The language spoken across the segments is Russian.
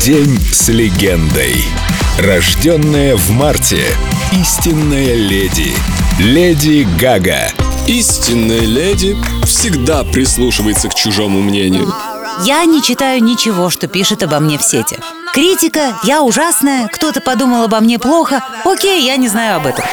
День с легендой. Рожденная в марте. Истинная леди. Леди Гага. Истинная леди всегда прислушивается к чужому мнению. Я не читаю ничего, что пишет обо мне в сети. Критика, я ужасная, кто-то подумал обо мне плохо. Окей, я не знаю об этом.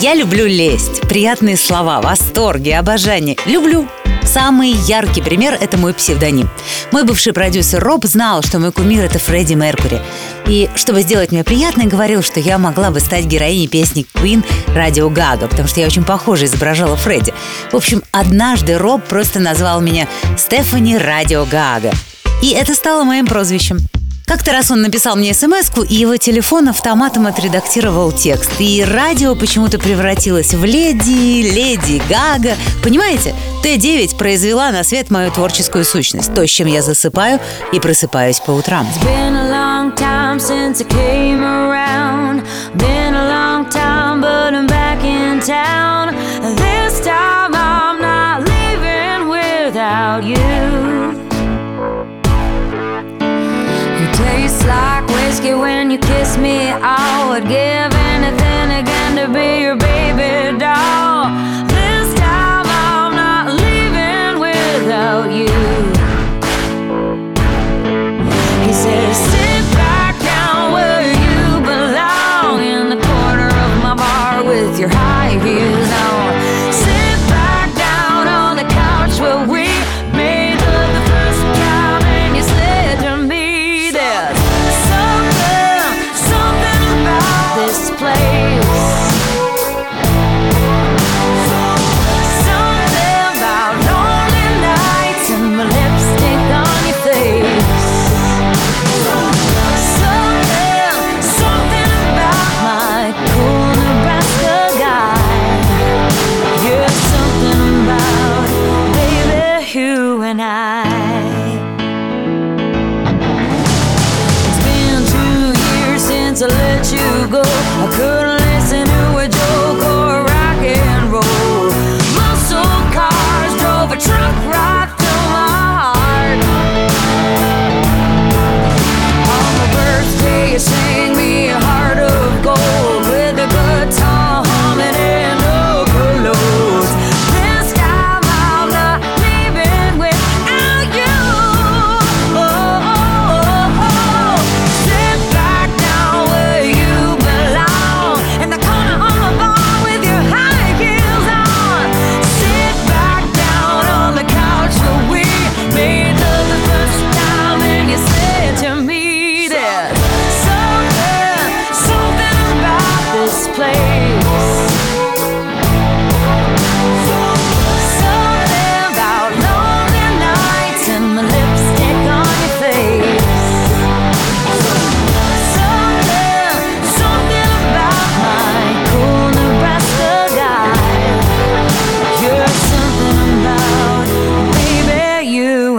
Я люблю лесть, приятные слова, восторги, обожание. Люблю. Самый яркий пример – это мой псевдоним. Мой бывший продюсер Роб знал, что мой кумир – это Фредди Меркури. И, чтобы сделать мне приятно, говорил, что я могла бы стать героиней песни Queen «Радио Гага», потому что я очень похоже изображала Фредди. В общем, однажды Роб просто назвал меня Стефани Радио Гага. И это стало моим прозвищем. Как-то раз он написал мне смс и его телефон автоматом отредактировал текст. И радио почему-то превратилось в леди, леди Гага. Понимаете, Т9 произвела на свет мою творческую сущность, то, с чем я засыпаю и просыпаюсь по утрам. you tastes like whiskey when you kiss me. I would give anything again to be your baby 그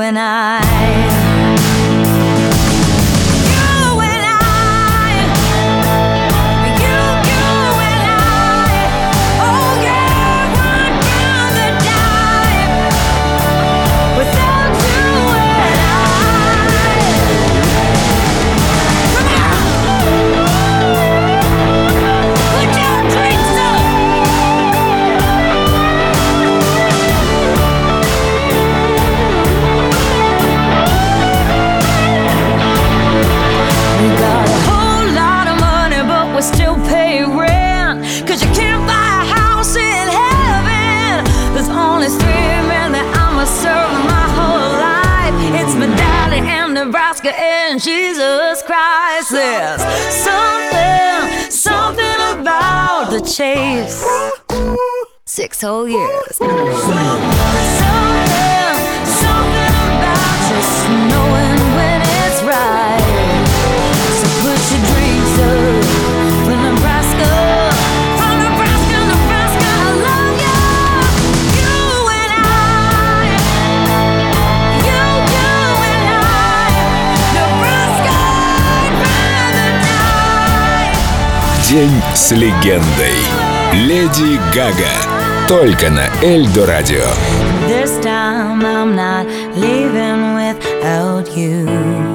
when I And Jesus Christ. There's something, something about the chase. Six whole years. День с легендой. Леди Гага. Только на Эльдо Радио. This time I'm not leaving without you.